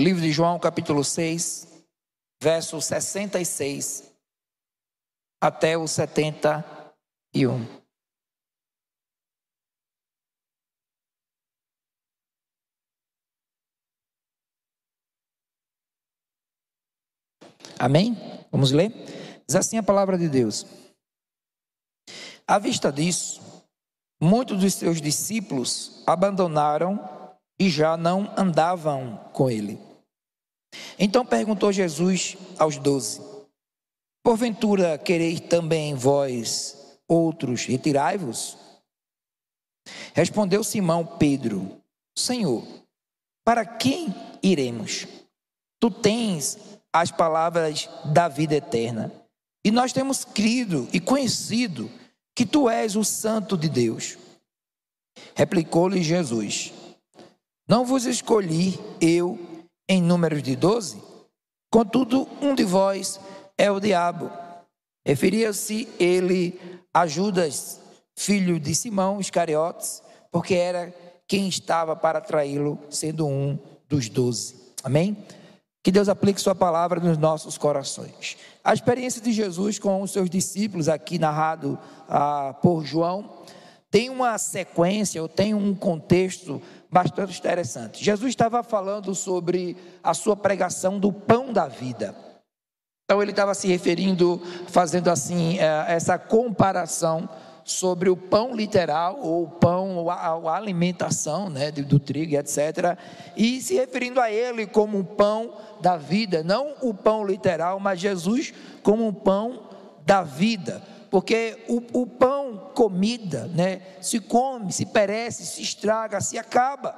Livro de João, capítulo 6, verso 66 até o 71. Amém? Vamos ler? Diz assim a palavra de Deus. À vista disso, muitos dos seus discípulos abandonaram e já não andavam com ele. Então perguntou Jesus aos doze: Porventura quereis também vós outros retirai-vos? Respondeu Simão Pedro: Senhor, para quem iremos? Tu tens as palavras da vida eterna. E nós temos crido e conhecido que tu és o Santo de Deus. Replicou-lhe Jesus: Não vos escolhi eu em número de doze? Contudo, um de vós é o diabo. Referia-se ele a Judas, filho de Simão Iscariotes, porque era quem estava para traí-lo, sendo um dos doze. Amém? Que Deus aplique Sua palavra nos nossos corações. A experiência de Jesus com os seus discípulos, aqui narrado ah, por João, tem uma sequência, ou tem um contexto bastante interessante. Jesus estava falando sobre a sua pregação do pão da vida. Então ele estava se referindo, fazendo assim, eh, essa comparação sobre o pão literal, ou o pão, ou a, alimentação né, do, trigo, etc. E se referindo a ele como um pão da vida, não o pão literal, mas Jesus como um pão da vida. Porque o, o pão, comida, né, se come, se perece, se estraga, se acaba.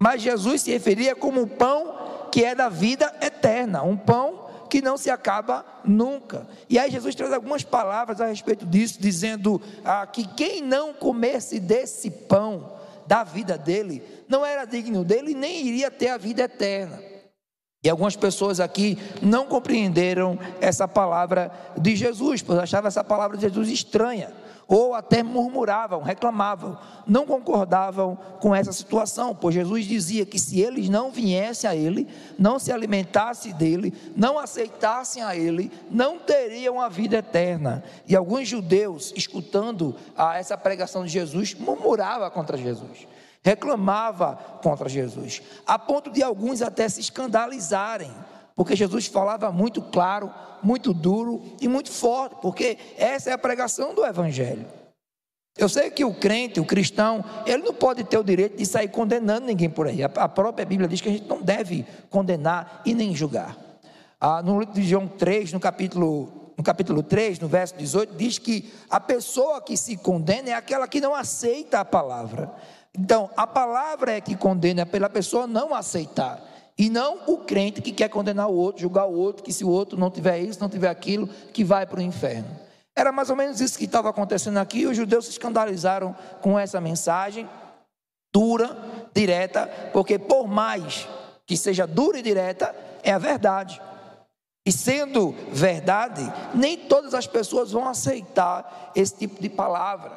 Mas Jesus se referia como um pão que é da vida eterna, um pão que não se acaba nunca. E aí Jesus traz algumas palavras a respeito disso, dizendo ah, que quem não comesse desse pão da vida dele, não era digno dele, nem iria ter a vida eterna. E algumas pessoas aqui não compreenderam essa palavra de Jesus, pois achavam essa palavra de Jesus estranha ou até murmuravam, reclamavam, não concordavam com essa situação, pois Jesus dizia que se eles não viessem a Ele, não se alimentassem dele, não aceitassem a Ele, não teriam a vida eterna. E alguns judeus, escutando a essa pregação de Jesus, murmuravam contra Jesus reclamava contra Jesus, a ponto de alguns até se escandalizarem porque Jesus falava muito claro, muito duro e muito forte, porque essa é a pregação do Evangelho. Eu sei que o crente, o cristão, ele não pode ter o direito de sair condenando ninguém por aí. A própria Bíblia diz que a gente não deve condenar e nem julgar. Ah, no livro de João 3, no capítulo, no capítulo 3, no verso 18, diz que a pessoa que se condena é aquela que não aceita a palavra. Então, a palavra é que condena pela pessoa não aceitar. E não o crente que quer condenar o outro, julgar o outro, que se o outro não tiver isso, não tiver aquilo, que vai para o inferno. Era mais ou menos isso que estava acontecendo aqui. Os judeus se escandalizaram com essa mensagem dura, direta, porque por mais que seja dura e direta, é a verdade. E sendo verdade, nem todas as pessoas vão aceitar esse tipo de palavra.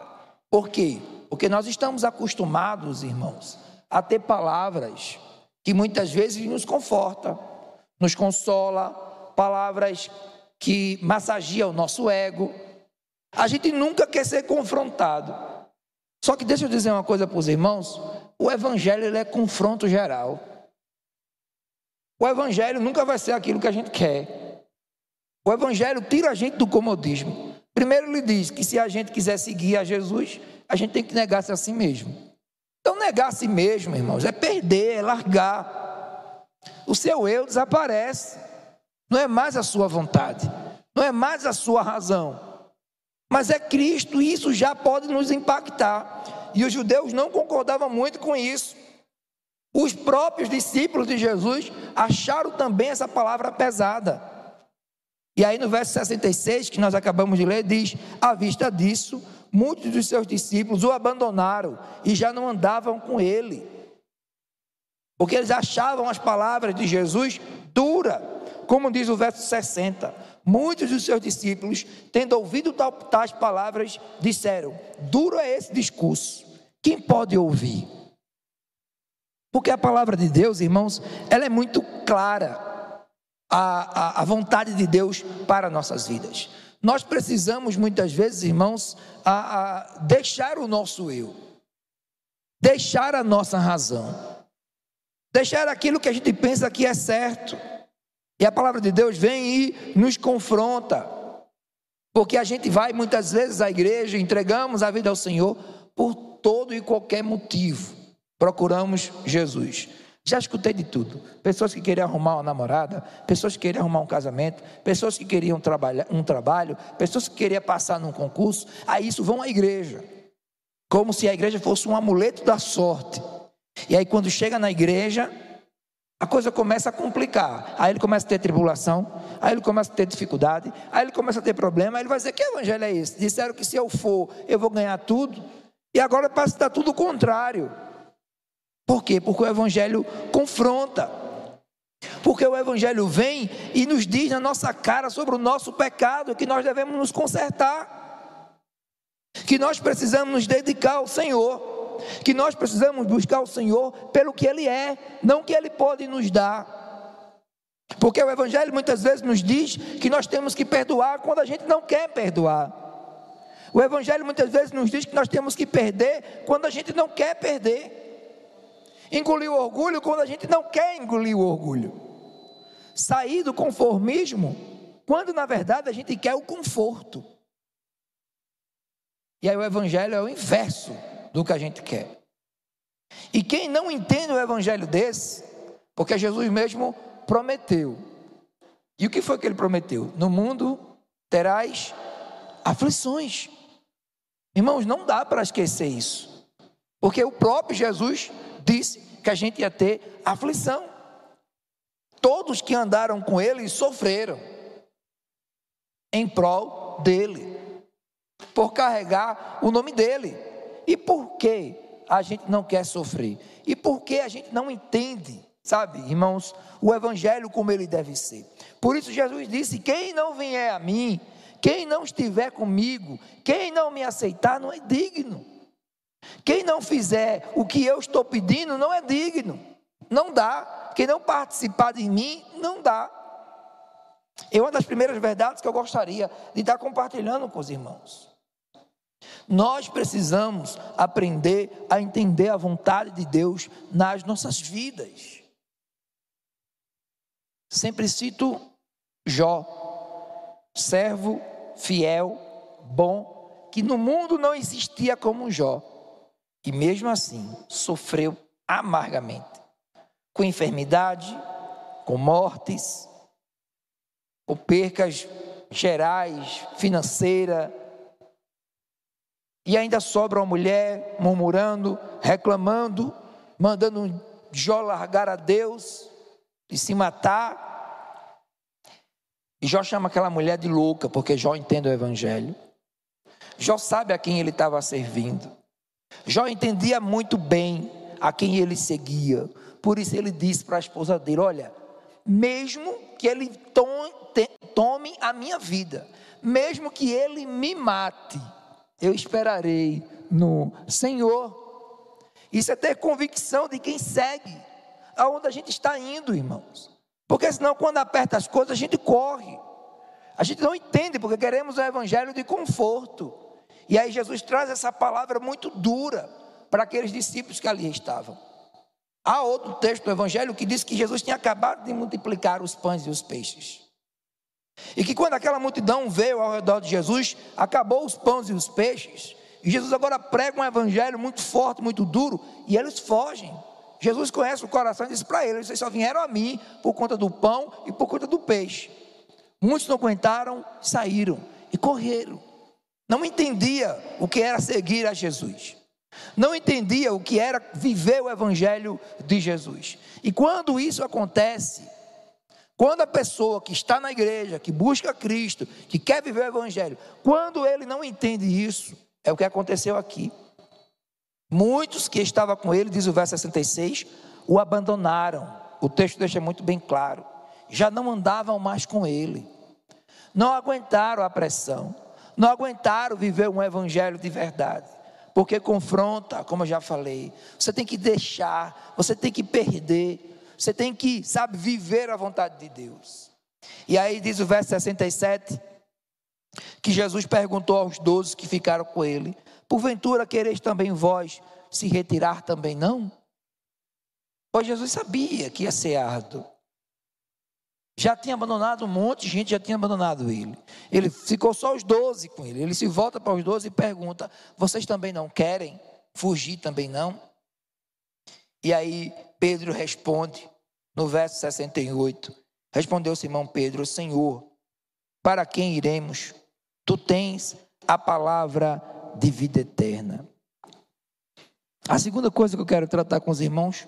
Por quê? Porque nós estamos acostumados, irmãos, a ter palavras que muitas vezes nos conforta, nos consola, palavras que massagiam o nosso ego. A gente nunca quer ser confrontado. Só que deixa eu dizer uma coisa para os irmãos: o evangelho é confronto geral. O evangelho nunca vai ser aquilo que a gente quer. O evangelho tira a gente do comodismo. Primeiro ele diz que se a gente quiser seguir a Jesus, a gente tem que negar-se a si mesmo. Então, negar a si mesmo, irmãos, é perder, é largar. O seu eu desaparece. Não é mais a sua vontade, não é mais a sua razão, mas é Cristo, e isso já pode nos impactar. E os judeus não concordavam muito com isso. Os próprios discípulos de Jesus acharam também essa palavra pesada. E aí no verso 66, que nós acabamos de ler, diz: À vista disso, muitos dos seus discípulos o abandonaram e já não andavam com ele. Porque eles achavam as palavras de Jesus dura, como diz o verso 60. Muitos dos seus discípulos, tendo ouvido tais palavras, disseram: Duro é esse discurso, quem pode ouvir? Porque a palavra de Deus, irmãos, ela é muito clara, a, a, a vontade de Deus para nossas vidas. Nós precisamos muitas vezes, irmãos, a, a deixar o nosso eu, deixar a nossa razão, deixar aquilo que a gente pensa que é certo. E a palavra de Deus vem e nos confronta, porque a gente vai muitas vezes à igreja, entregamos a vida ao Senhor por todo e qualquer motivo procuramos Jesus. Já escutei de tudo. Pessoas que queriam arrumar uma namorada, pessoas que queriam arrumar um casamento, pessoas que queriam trabalhar, um trabalho, pessoas que queriam passar num concurso. Aí isso vão à igreja. Como se a igreja fosse um amuleto da sorte. E aí quando chega na igreja, a coisa começa a complicar. Aí ele começa a ter tribulação, aí ele começa a ter dificuldade, aí ele começa a ter problema, aí ele vai dizer: que evangelho é esse? Disseram que se eu for, eu vou ganhar tudo. E agora parece que está tudo o contrário. Por quê? Porque o Evangelho confronta. Porque o Evangelho vem e nos diz na nossa cara sobre o nosso pecado que nós devemos nos consertar, que nós precisamos nos dedicar ao Senhor, que nós precisamos buscar o Senhor pelo que Ele é, não que Ele pode nos dar. Porque o Evangelho muitas vezes nos diz que nós temos que perdoar quando a gente não quer perdoar. O Evangelho muitas vezes nos diz que nós temos que perder quando a gente não quer perder. Engolir o orgulho quando a gente não quer engolir o orgulho. Sair do conformismo quando na verdade a gente quer o conforto. E aí o evangelho é o inverso do que a gente quer. E quem não entende o evangelho desse, porque Jesus mesmo prometeu. E o que foi que ele prometeu? No mundo terás aflições. Irmãos, não dá para esquecer isso. Porque o próprio Jesus disse que a gente ia ter aflição. Todos que andaram com ele sofreram em prol dele, por carregar o nome dele. E por que a gente não quer sofrer? E por que a gente não entende, sabe, irmãos, o evangelho como ele deve ser? Por isso Jesus disse: Quem não vier a mim, quem não estiver comigo, quem não me aceitar, não é digno. Quem não fizer o que eu estou pedindo não é digno. Não dá. Quem não participar de mim, não dá. É uma das primeiras verdades que eu gostaria de estar compartilhando com os irmãos. Nós precisamos aprender a entender a vontade de Deus nas nossas vidas. Sempre cito Jó, servo fiel, bom, que no mundo não existia como Jó e mesmo assim sofreu amargamente, com enfermidade, com mortes, com percas gerais, financeira. E ainda sobra uma mulher murmurando, reclamando, mandando Jó largar a Deus e se matar. E Jó chama aquela mulher de louca, porque Jó entende o Evangelho. Jó sabe a quem ele estava servindo. Jó entendia muito bem a quem ele seguia. Por isso ele disse para a esposa dele: Olha, mesmo que ele tome a minha vida, mesmo que ele me mate, eu esperarei no Senhor. Isso é ter convicção de quem segue, aonde a gente está indo, irmãos. Porque senão, quando aperta as coisas, a gente corre. A gente não entende, porque queremos um evangelho de conforto. E aí Jesus traz essa palavra muito dura para aqueles discípulos que ali estavam. Há outro texto do Evangelho que diz que Jesus tinha acabado de multiplicar os pães e os peixes. E que quando aquela multidão veio ao redor de Jesus, acabou os pães e os peixes. E Jesus agora prega um evangelho muito forte, muito duro, e eles fogem. Jesus conhece o coração e diz para eles: vocês só vieram a mim por conta do pão e por conta do peixe. Muitos não aguentaram, saíram e correram não entendia o que era seguir a Jesus, não entendia o que era viver o Evangelho de Jesus. E quando isso acontece, quando a pessoa que está na igreja, que busca Cristo, que quer viver o Evangelho, quando ele não entende isso, é o que aconteceu aqui. Muitos que estavam com ele, diz o verso 66, o abandonaram. O texto deixa muito bem claro. Já não andavam mais com ele, não aguentaram a pressão não aguentaram viver um evangelho de verdade. porque confronta, como eu já falei. Você tem que deixar, você tem que perder, você tem que, sabe, viver a vontade de Deus. E aí diz o verso 67 que Jesus perguntou aos doze que ficaram com ele: Porventura quereis também vós se retirar também não? Pois Jesus sabia que ia ser árduo. Já tinha abandonado um monte de gente, já tinha abandonado ele. Ele ficou só os doze com ele. Ele se volta para os doze e pergunta: Vocês também não querem fugir também não? E aí Pedro responde, no verso 68, respondeu Simão Pedro: Senhor, para quem iremos? Tu tens a palavra de vida eterna. A segunda coisa que eu quero tratar com os irmãos,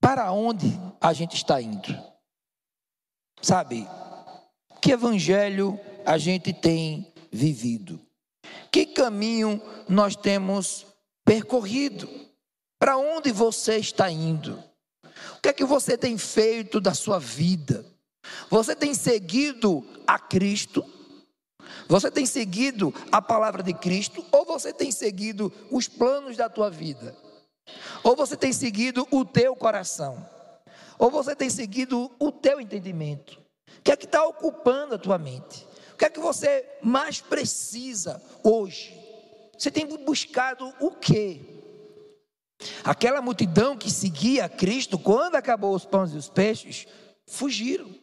para onde a gente está indo? Sabe, que evangelho a gente tem vivido? Que caminho nós temos percorrido? Para onde você está indo? O que é que você tem feito da sua vida? Você tem seguido a Cristo? Você tem seguido a palavra de Cristo ou você tem seguido os planos da tua vida? Ou você tem seguido o teu coração? Ou você tem seguido o teu entendimento? O que é que está ocupando a tua mente? O que é que você mais precisa hoje? Você tem buscado o quê? Aquela multidão que seguia Cristo, quando acabou os pães e os peixes, fugiram.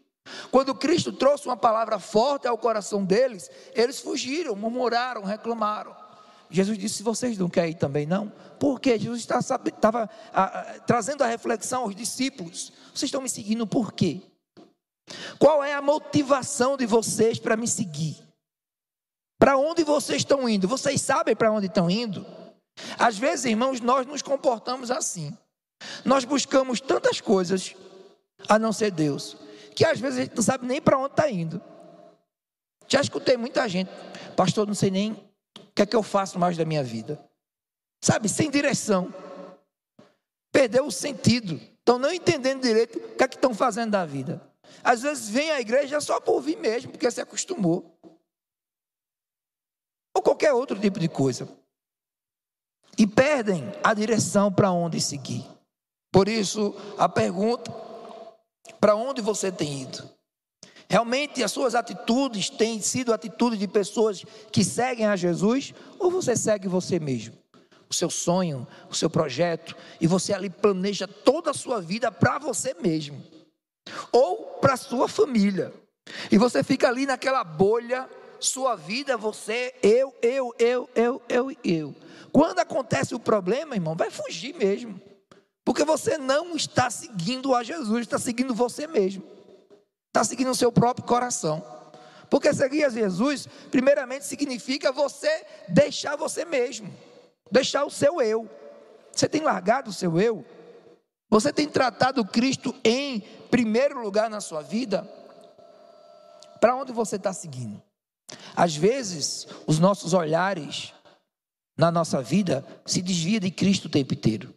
Quando Cristo trouxe uma palavra forte ao coração deles, eles fugiram, murmuraram, reclamaram. Jesus disse: Vocês não querem ir também, não? Porque Jesus estava trazendo a reflexão aos discípulos: Vocês estão me seguindo por quê? Qual é a motivação de vocês para me seguir? Para onde vocês estão indo? Vocês sabem para onde estão indo? Às vezes, irmãos, nós nos comportamos assim. Nós buscamos tantas coisas a não ser Deus que às vezes a gente não sabe nem para onde está indo. Já escutei muita gente, pastor, não sei nem que é que eu faço mais da minha vida. Sabe, sem direção. Perdeu o sentido. Estão não entendendo direito o que é que estão fazendo da vida. Às vezes vem à igreja só por vir mesmo, porque se acostumou. Ou qualquer outro tipo de coisa. E perdem a direção para onde seguir. Por isso, a pergunta para onde você tem ido? Realmente as suas atitudes têm sido atitudes de pessoas que seguem a Jesus ou você segue você mesmo? O seu sonho, o seu projeto, e você ali planeja toda a sua vida para você mesmo ou para a sua família. E você fica ali naquela bolha, sua vida, você, eu, eu, eu, eu, eu, eu. Quando acontece o problema, irmão, vai fugir mesmo. Porque você não está seguindo a Jesus, está seguindo você mesmo. Está seguindo o seu próprio coração. Porque seguir a Jesus, primeiramente, significa você deixar você mesmo, deixar o seu eu. Você tem largado o seu eu? Você tem tratado Cristo em primeiro lugar na sua vida? Para onde você está seguindo? Às vezes, os nossos olhares na nossa vida se desviam de Cristo o tempo inteiro.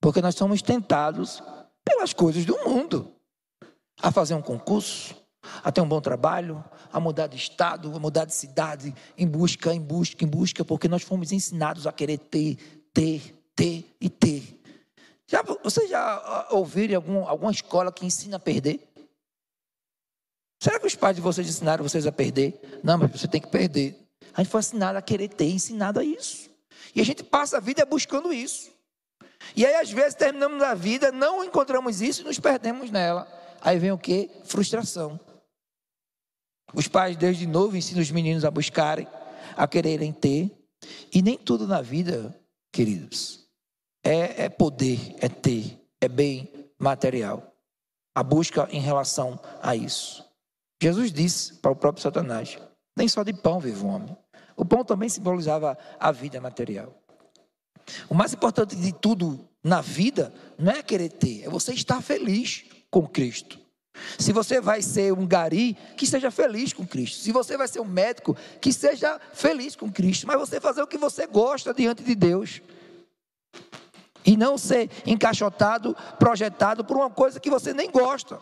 Porque nós somos tentados pelas coisas do mundo a fazer um concurso, a ter um bom trabalho, a mudar de estado, a mudar de cidade, em busca, em busca, em busca, porque nós fomos ensinados a querer ter, ter, ter e ter. Já, vocês já ah, ouviram algum, alguma escola que ensina a perder? Será que os pais de vocês ensinaram vocês a perder? Não, mas você tem que perder. A gente foi ensinado a querer ter, ensinado a isso. E a gente passa a vida buscando isso. E aí, às vezes, terminamos a vida, não encontramos isso e nos perdemos nela. Aí vem o que? Frustração. Os pais, desde novo, ensinam os meninos a buscarem, a quererem ter. E nem tudo na vida, queridos, é, é poder, é ter, é bem material. A busca em relação a isso. Jesus disse para o próprio Satanás: nem só de pão vive o homem. O pão também simbolizava a vida material. O mais importante de tudo na vida não é querer ter, é você estar feliz com Cristo. Se você vai ser um gari, que seja feliz com Cristo. Se você vai ser um médico, que seja feliz com Cristo. Mas você fazer o que você gosta diante de Deus. E não ser encaixotado, projetado por uma coisa que você nem gosta.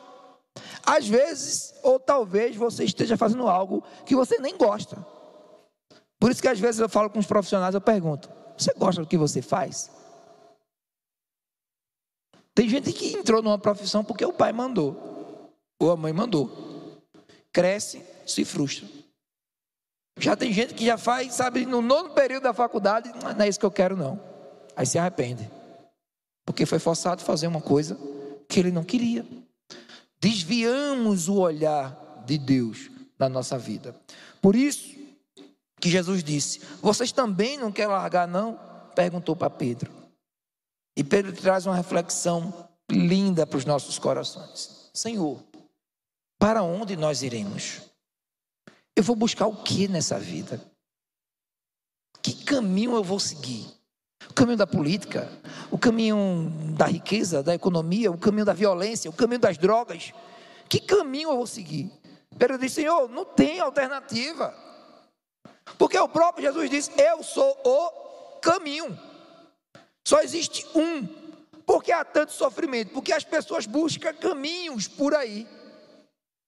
Às vezes, ou talvez você esteja fazendo algo que você nem gosta. Por isso que às vezes eu falo com os profissionais, eu pergunto: você gosta do que você faz? Tem gente que entrou numa profissão porque o pai mandou, ou a mãe mandou. Cresce, se frustra. Já tem gente que já faz, sabe, no nono período da faculdade, não é isso que eu quero, não. Aí se arrepende. Porque foi forçado a fazer uma coisa que ele não queria. Desviamos o olhar de Deus na nossa vida. Por isso que Jesus disse: Vocês também não querem largar, não? Perguntou para Pedro. E Pedro traz uma reflexão linda para os nossos corações: Senhor, para onde nós iremos? Eu vou buscar o que nessa vida? Que caminho eu vou seguir? O caminho da política, o caminho da riqueza, da economia, o caminho da violência, o caminho das drogas. Que caminho eu vou seguir? Pedro disse: Senhor, não tem alternativa. Porque o próprio Jesus disse: Eu sou o caminho. Só existe um. Porque há tanto sofrimento? Porque as pessoas buscam caminhos por aí,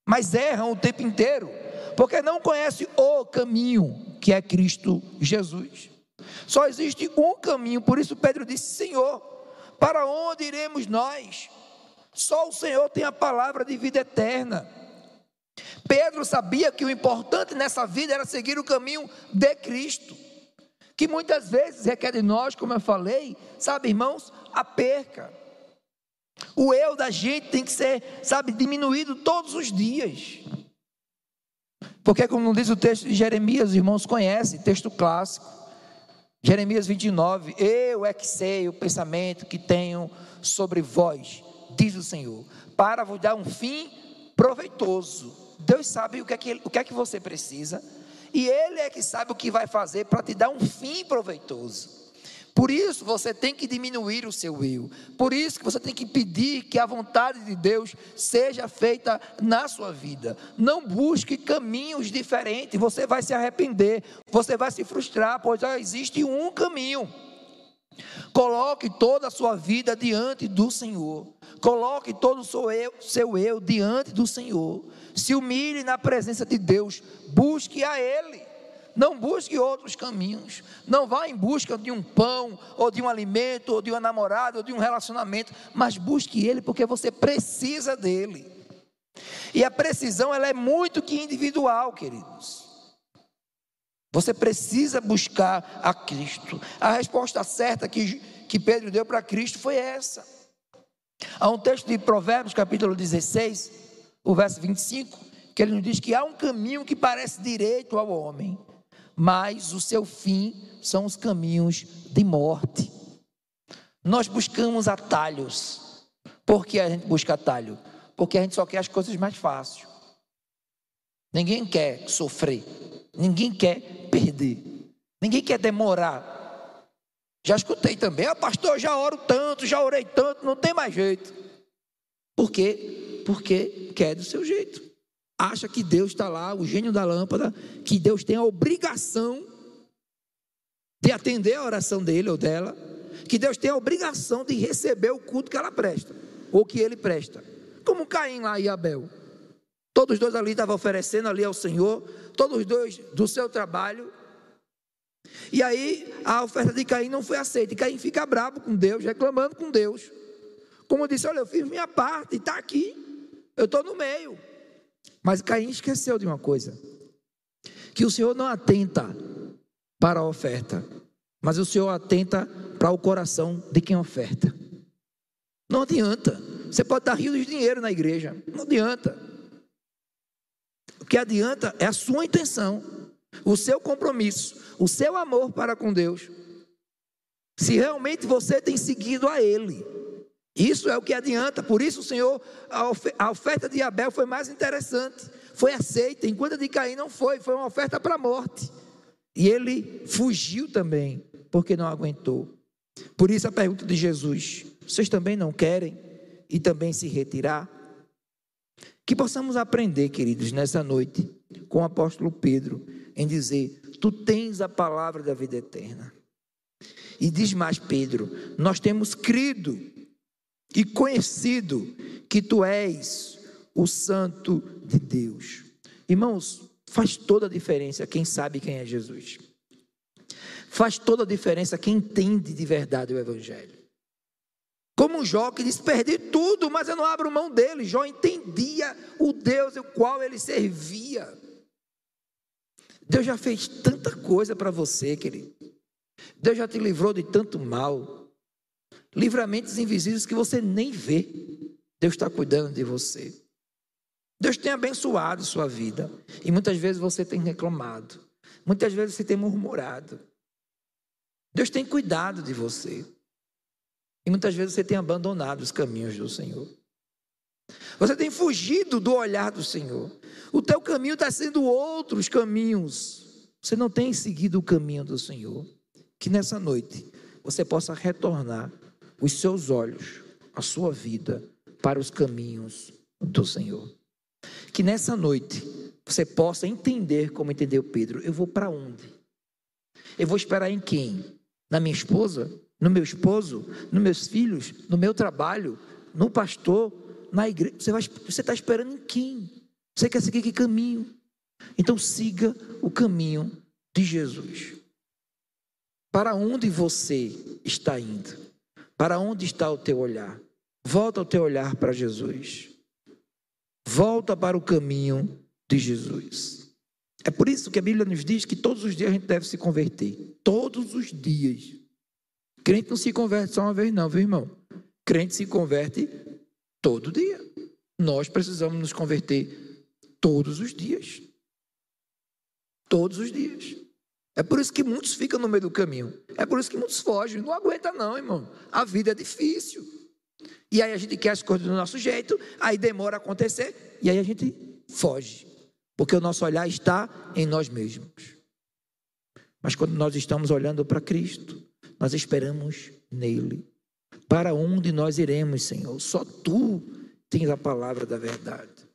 mas erram o tempo inteiro, porque não conhecem o caminho que é Cristo Jesus. Só existe um caminho, por isso Pedro disse: Senhor, para onde iremos nós? Só o Senhor tem a palavra de vida eterna. Pedro sabia que o importante nessa vida era seguir o caminho de Cristo, que muitas vezes requer de nós, como eu falei, sabe, irmãos, a perca. O eu da gente tem que ser, sabe, diminuído todos os dias. Porque, como diz o texto de Jeremias, os irmãos conhecem, texto clássico. Jeremias 29, eu é que sei o pensamento que tenho sobre vós, diz o Senhor, para vos dar um fim proveitoso Deus sabe o que, é que, o que é que você precisa, e Ele é que sabe o que vai fazer para te dar um fim proveitoso. Por isso você tem que diminuir o seu eu. Por isso que você tem que pedir que a vontade de Deus seja feita na sua vida. Não busque caminhos diferentes, você vai se arrepender, você vai se frustrar, pois só existe um caminho. Coloque toda a sua vida diante do Senhor. Coloque todo o seu eu, seu eu diante do Senhor se humilhe na presença de Deus, busque a Ele. Não busque outros caminhos. Não vá em busca de um pão, ou de um alimento, ou de uma namorada, ou de um relacionamento, mas busque Ele porque você precisa dele. E a precisão ela é muito que individual, queridos. Você precisa buscar a Cristo. A resposta certa que, que Pedro deu para Cristo foi essa. Há um texto de Provérbios, capítulo 16, o verso 25, que ele nos diz que há um caminho que parece direito ao homem, mas o seu fim são os caminhos de morte. Nós buscamos atalhos. Por que a gente busca atalho? Porque a gente só quer as coisas mais fáceis. Ninguém quer sofrer. Ninguém quer perder. Ninguém quer demorar. Já escutei também, ah, pastor, já oro tanto, já orei tanto, não tem mais jeito. Por quê? porque quer do seu jeito. Acha que Deus está lá, o gênio da lâmpada, que Deus tem a obrigação de atender a oração dele ou dela, que Deus tem a obrigação de receber o culto que ela presta, ou que ele presta. Como Caim lá e Abel. Todos os dois ali estavam oferecendo ali ao Senhor, todos os dois do seu trabalho. E aí a oferta de Caim não foi aceita. E Caim fica bravo com Deus, reclamando com Deus. Como disse, olha, eu fiz minha parte, está aqui. Eu estou no meio. Mas Caim esqueceu de uma coisa: que o Senhor não atenta para a oferta, mas o Senhor atenta para o coração de quem oferta. Não adianta. Você pode dar rios de dinheiro na igreja, não adianta. Que adianta é a sua intenção, o seu compromisso, o seu amor para com Deus. Se realmente você tem seguido a Ele. Isso é o que adianta, por isso o Senhor, a oferta de Abel foi mais interessante, foi aceita, enquanto a de Caim não foi, foi uma oferta para a morte. E ele fugiu também, porque não aguentou. Por isso a pergunta de Jesus: vocês também não querem e também se retirar? Que possamos aprender, queridos, nessa noite, com o apóstolo Pedro, em dizer: Tu tens a palavra da vida eterna. E diz mais Pedro: Nós temos crido e conhecido que tu és o Santo de Deus. Irmãos, faz toda a diferença quem sabe quem é Jesus. Faz toda a diferença quem entende de verdade o Evangelho. Como Jó que diz: Perdi tudo, mas eu não abro mão dele. Jó entendia o Deus o qual ele servia. Deus já fez tanta coisa para você, querido. Deus já te livrou de tanto mal. Livramentos invisíveis que você nem vê. Deus está cuidando de você. Deus tem abençoado sua vida. E muitas vezes você tem reclamado. Muitas vezes você tem murmurado. Deus tem cuidado de você. E muitas vezes você tem abandonado os caminhos do Senhor. Você tem fugido do olhar do Senhor. O teu caminho está sendo outros caminhos. Você não tem seguido o caminho do Senhor. Que nessa noite você possa retornar os seus olhos, a sua vida, para os caminhos do Senhor. Que nessa noite você possa entender como entendeu Pedro. Eu vou para onde? Eu vou esperar em quem? Na minha esposa? No meu esposo? Nos meus filhos? No meu trabalho? No pastor? Na igreja? Você, você está esperando em quem? Você quer seguir que caminho? Então siga o caminho de Jesus. Para onde você está indo? Para onde está o teu olhar? Volta o teu olhar para Jesus. Volta para o caminho de Jesus. É por isso que a Bíblia nos diz que todos os dias a gente deve se converter. Todos os dias. Crente não se converte só uma vez, não, viu, irmão? Crente se converte todo dia. Nós precisamos nos converter todos os dias. Todos os dias. É por isso que muitos ficam no meio do caminho. É por isso que muitos fogem. Não aguenta, não, irmão. A vida é difícil. E aí a gente quer as coisas do nosso jeito, aí demora a acontecer, e aí a gente foge. Porque o nosso olhar está em nós mesmos. Mas quando nós estamos olhando para Cristo, nós esperamos nele. Para onde nós iremos, Senhor? Só tu tens a palavra da verdade.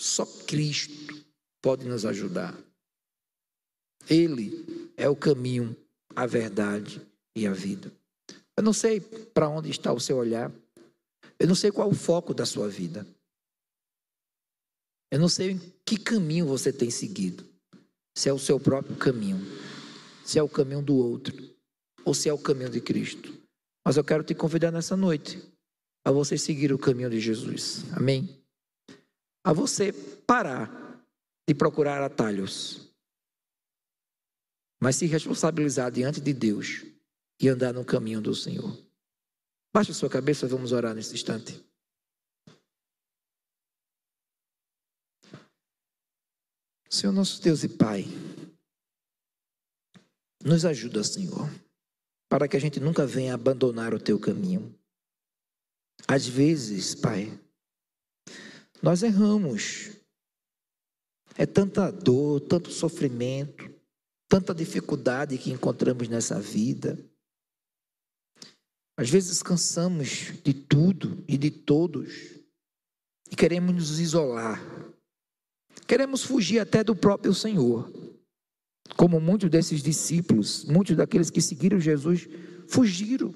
Só Cristo pode nos ajudar. Ele é o caminho, a verdade e a vida. Eu não sei para onde está o seu olhar. Eu não sei qual o foco da sua vida. Eu não sei que caminho você tem seguido. Se é o seu próprio caminho, se é o caminho do outro, ou se é o caminho de Cristo. Mas eu quero te convidar nessa noite a você seguir o caminho de Jesus. Amém? A você parar de procurar atalhos, mas se responsabilizar diante de Deus e andar no caminho do Senhor. Baixe a sua cabeça, vamos orar nesse instante. Senhor nosso Deus e Pai, nos ajuda, Senhor, para que a gente nunca venha abandonar o teu caminho. Às vezes, Pai, nós erramos. É tanta dor, tanto sofrimento, tanta dificuldade que encontramos nessa vida. Às vezes cansamos de tudo e de todos e queremos nos isolar. Queremos fugir até do próprio Senhor. Como muitos desses discípulos, muitos daqueles que seguiram Jesus, fugiram.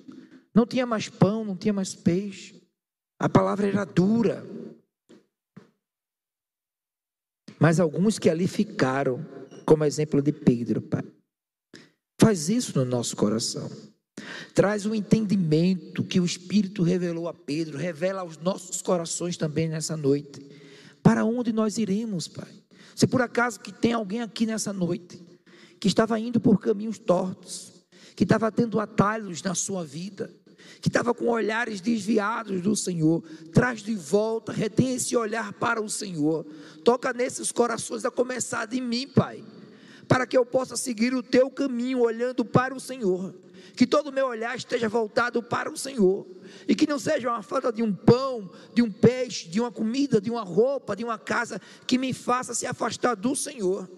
Não tinha mais pão, não tinha mais peixe. A palavra era dura. Mas alguns que ali ficaram, como exemplo de Pedro, Pai. Faz isso no nosso coração. Traz o um entendimento que o Espírito revelou a Pedro, revela aos nossos corações também nessa noite. Para onde nós iremos, Pai? Se por acaso que tem alguém aqui nessa noite que estava indo por caminhos tortos, que estava tendo atalhos na sua vida, que estava com olhares desviados do Senhor, traz de volta, retém esse olhar para o Senhor, toca nesses corações a começar de mim, Pai, para que eu possa seguir o teu caminho olhando para o Senhor. Que todo o meu olhar esteja voltado para o Senhor, e que não seja uma falta de um pão, de um peixe, de uma comida, de uma roupa, de uma casa, que me faça se afastar do Senhor.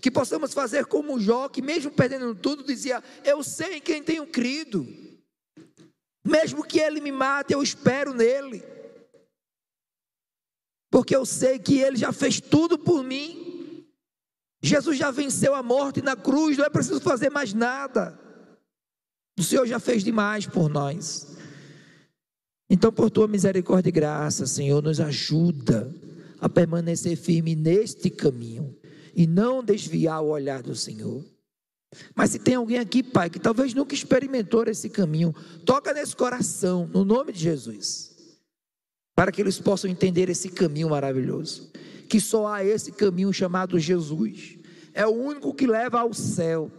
Que possamos fazer como Jó, que mesmo perdendo tudo, dizia: Eu sei em quem tenho crido, mesmo que ele me mate, eu espero nele, porque eu sei que ele já fez tudo por mim. Jesus já venceu a morte na cruz, não é preciso fazer mais nada. O Senhor já fez demais por nós. Então, por tua misericórdia e graça, Senhor, nos ajuda a permanecer firme neste caminho e não desviar o olhar do Senhor. Mas se tem alguém aqui, Pai, que talvez nunca experimentou esse caminho, toca nesse coração, no nome de Jesus, para que eles possam entender esse caminho maravilhoso. Que só há esse caminho chamado Jesus, é o único que leva ao céu,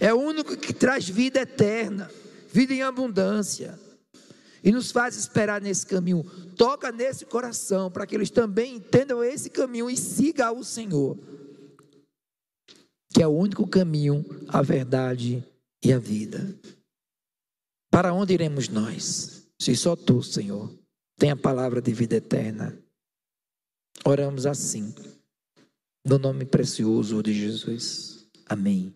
é o único que traz vida eterna, vida em abundância, e nos faz esperar nesse caminho. Toca nesse coração, para que eles também entendam esse caminho e sigam o Senhor que é o único caminho, a verdade e a vida. Para onde iremos nós? Se só tu, Senhor, tem a palavra de vida eterna. Oramos assim, no nome precioso de Jesus. Amém.